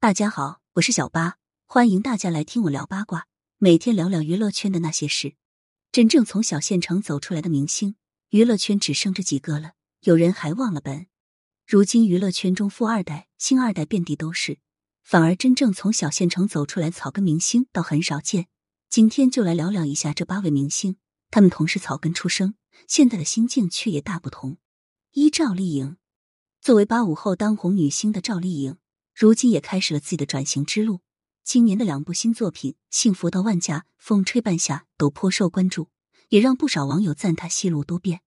大家好，我是小八，欢迎大家来听我聊八卦，每天聊聊娱乐圈的那些事。真正从小县城走出来的明星，娱乐圈只剩这几个了。有人还忘了本。如今娱乐圈中富二代、星二代遍地都是，反而真正从小县城走出来草根明星倒很少见。今天就来聊聊一下这八位明星，他们同是草根出生，现在的心境却也大不同。一赵丽颖，作为八五后当红女星的赵丽颖。如今也开始了自己的转型之路。今年的两部新作品《幸福到万家》《风吹半夏》都颇受关注，也让不少网友赞她戏路多变。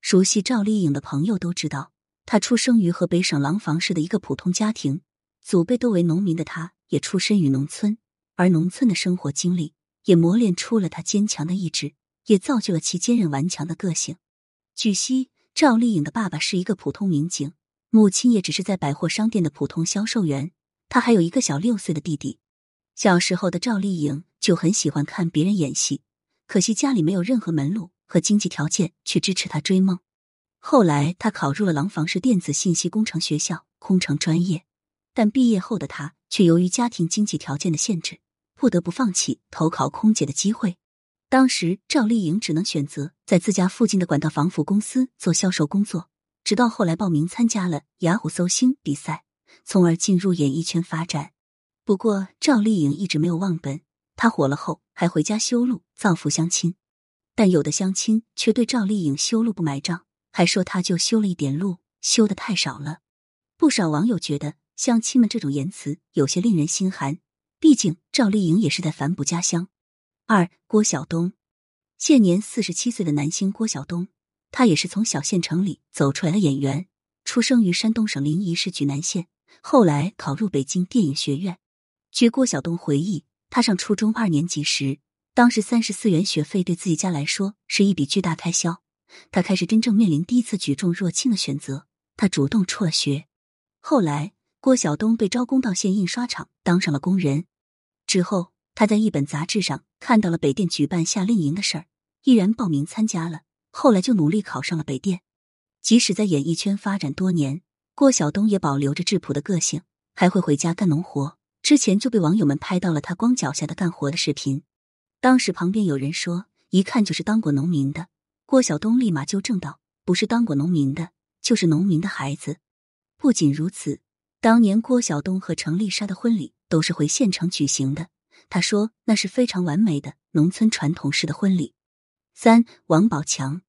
熟悉赵丽颖的朋友都知道，她出生于河北省廊坊市的一个普通家庭，祖辈都为农民的她，也出身于农村。而农村的生活经历，也磨练出了她坚强的意志，也造就了其坚韧顽强的个性。据悉，赵丽颖的爸爸是一个普通民警。母亲也只是在百货商店的普通销售员，她还有一个小六岁的弟弟。小时候的赵丽颖就很喜欢看别人演戏，可惜家里没有任何门路和经济条件去支持她追梦。后来她考入了廊坊市电子信息工程学校空乘专业，但毕业后的她却由于家庭经济条件的限制，不得不放弃投考空姐的机会。当时赵丽颖只能选择在自家附近的管道防腐公司做销售工作。直到后来报名参加了雅虎搜星比赛，从而进入演艺圈发展。不过赵丽颖一直没有忘本，她火了后还回家修路造福乡亲，但有的乡亲却对赵丽颖修路不买账，还说她就修了一点路，修的太少了。不少网友觉得乡亲们这种言辞有些令人心寒，毕竟赵丽颖也是在反哺家乡。二郭晓东，现年四十七岁的男星郭晓东。他也是从小县城里走出来的演员，出生于山东省临沂市莒南县，后来考入北京电影学院。据郭晓东回忆，他上初中二年级时，当时三十四元学费对自己家来说是一笔巨大开销。他开始真正面临第一次举重若轻的选择，他主动辍学。后来，郭晓东被招工到县印刷厂当上了工人。之后，他在一本杂志上看到了北电举办夏令营的事儿，毅然报名参加了。后来就努力考上了北电，即使在演艺圈发展多年，郭晓东也保留着质朴的个性，还会回家干农活。之前就被网友们拍到了他光脚下的干活的视频。当时旁边有人说，一看就是当过农民的。郭晓东立马纠正道：“不是当过农民的，就是农民的孩子。”不仅如此，当年郭晓东和程丽莎的婚礼都是回县城举行的。他说那是非常完美的农村传统式的婚礼。三王宝强，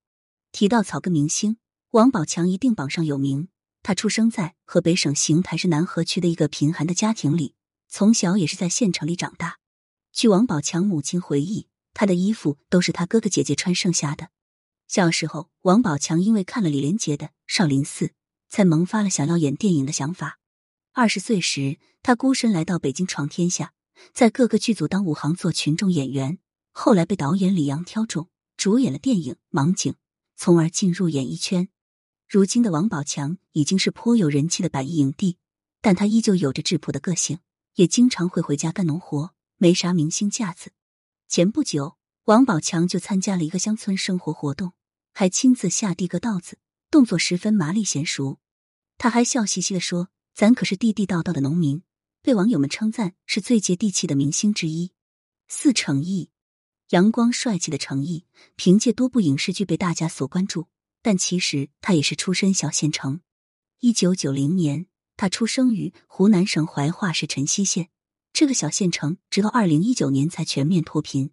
提到草根明星，王宝强一定榜上有名。他出生在河北省邢台市南河区的一个贫寒的家庭里，从小也是在县城里长大。据王宝强母亲回忆，他的衣服都是他哥哥姐姐穿剩下的。小时候，王宝强因为看了李连杰的《少林寺》，才萌发了想要演电影的想法。二十岁时，他孤身来到北京闯天下，在各个剧组当武行做群众演员，后来被导演李阳挑中。主演了电影《盲井》，从而进入演艺圈。如今的王宝强已经是颇有人气的百亿影帝，但他依旧有着质朴的个性，也经常会回家干农活，没啥明星架子。前不久，王宝强就参加了一个乡村生活活动，还亲自下地割稻子，动作十分麻利娴熟。他还笑嘻嘻的说：“咱可是地地道道的农民。”被网友们称赞是最接地气的明星之一。四成毅。阳光帅气的程毅，凭借多部影视剧被大家所关注。但其实他也是出身小县城。一九九零年，他出生于湖南省怀化市辰溪县这个小县城，直到二零一九年才全面脱贫。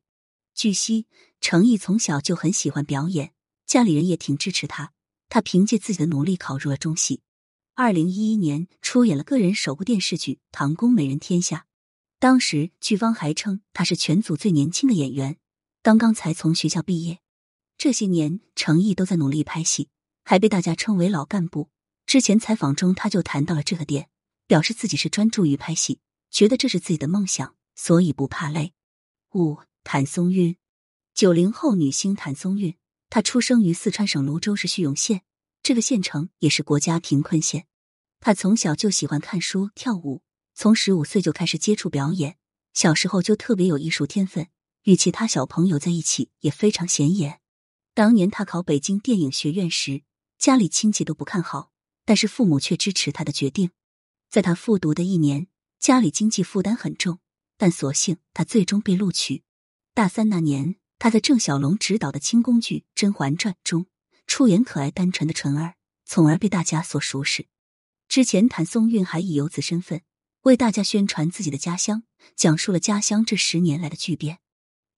据悉，程毅从小就很喜欢表演，家里人也挺支持他。他凭借自己的努力考入了中戏。二零一一年，出演了个人首部电视剧《唐宫美人天下》，当时剧方还称他是全组最年轻的演员。刚刚才从学校毕业，这些年程毅都在努力拍戏，还被大家称为老干部。之前采访中他就谈到了这个点，表示自己是专注于拍戏，觉得这是自己的梦想，所以不怕累。五谭松韵，九零后女星谭松韵，她出生于四川省泸州市叙永县，这个县城也是国家贫困县。她从小就喜欢看书、跳舞，从十五岁就开始接触表演，小时候就特别有艺术天分。与其他小朋友在一起也非常显眼。当年他考北京电影学院时，家里亲戚都不看好，但是父母却支持他的决定。在他复读的一年，家里经济负担很重，但所幸他最终被录取。大三那年，他在郑晓龙执导的清宫剧《甄嬛传》中出演可爱单纯的纯儿，从而被大家所熟识。之前，谭松韵还以游子身份为大家宣传自己的家乡，讲述了家乡这十年来的巨变。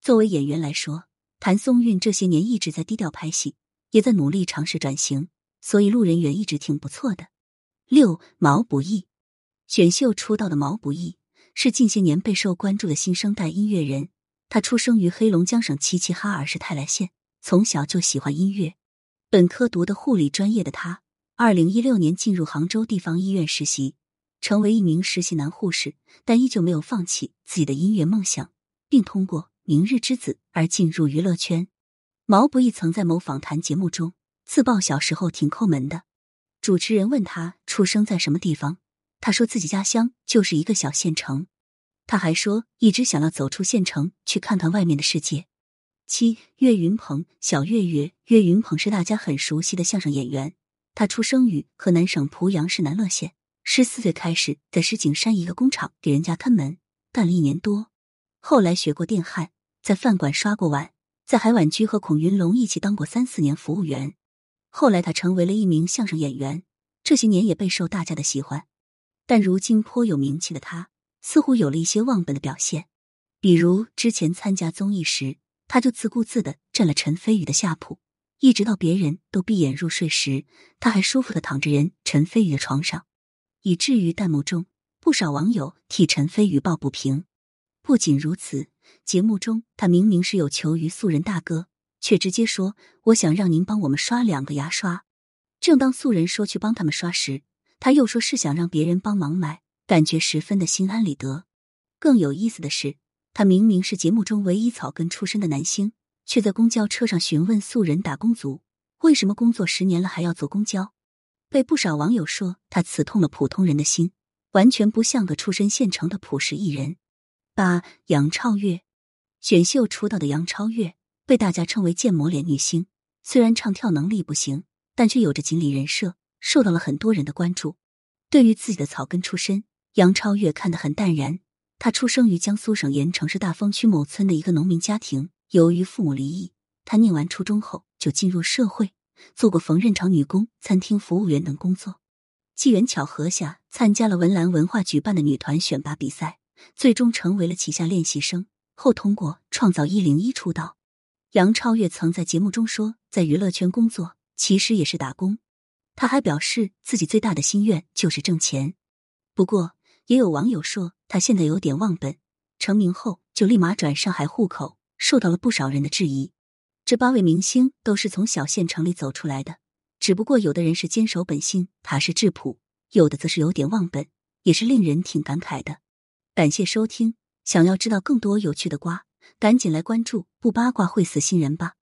作为演员来说，谭松韵这些年一直在低调拍戏，也在努力尝试转型，所以路人缘一直挺不错的。六毛不易，选秀出道的毛不易是近些年备受关注的新生代音乐人。他出生于黑龙江省齐齐哈尔市泰来县，从小就喜欢音乐。本科读的护理专业的他。二零一六年进入杭州地方医院实习，成为一名实习男护士，但依旧没有放弃自己的音乐梦想，并通过《明日之子》而进入娱乐圈。毛不易曾在某访谈节目中自曝小时候挺抠门的。主持人问他出生在什么地方，他说自己家乡就是一个小县城。他还说一直想要走出县城去看看外面的世界。七岳云鹏，小岳岳，岳云鹏是大家很熟悉的相声演员。他出生于河南省濮阳市南乐县，十四岁开始在石景山一个工厂给人家看门，干了一年多。后来学过电焊，在饭馆刷过碗，在海碗居和孔云龙一起当过三四年服务员。后来他成为了一名相声演员，这些年也备受大家的喜欢。但如今颇有名气的他，似乎有了一些忘本的表现，比如之前参加综艺时，他就自顾自的占了陈飞宇的下铺。一直到别人都闭眼入睡时，他还舒服的躺着人陈飞宇的床上，以至于弹幕中不少网友替陈飞宇抱不平。不仅如此，节目中他明明是有求于素人大哥，却直接说：“我想让您帮我们刷两个牙刷。”正当素人说去帮他们刷时，他又说是想让别人帮忙买，感觉十分的心安理得。更有意思的是，他明明是节目中唯一草根出身的男星。却在公交车上询问素人打工族为什么工作十年了还要坐公交，被不少网友说他刺痛了普通人的心，完全不像个出身县城的朴实艺人。八杨超越，选秀出道的杨超越被大家称为建模脸女星，虽然唱跳能力不行，但却有着锦鲤人设，受到了很多人的关注。对于自己的草根出身，杨超越看得很淡然。她出生于江苏省盐城市大丰区某村的一个农民家庭。由于父母离异，他念完初中后就进入社会，做过缝纫厂女工、餐厅服务员等工作。机缘巧合下，参加了文澜文化举办的女团选拔比赛，最终成为了旗下练习生。后通过创造一零一出道。杨超越曾在节目中说，在娱乐圈工作其实也是打工。他还表示自己最大的心愿就是挣钱。不过，也有网友说他现在有点忘本，成名后就立马转上海户口。受到了不少人的质疑。这八位明星都是从小县城里走出来的，只不过有的人是坚守本心，踏实质朴；有的则是有点忘本，也是令人挺感慨的。感谢收听，想要知道更多有趣的瓜，赶紧来关注，不八卦会死新人吧。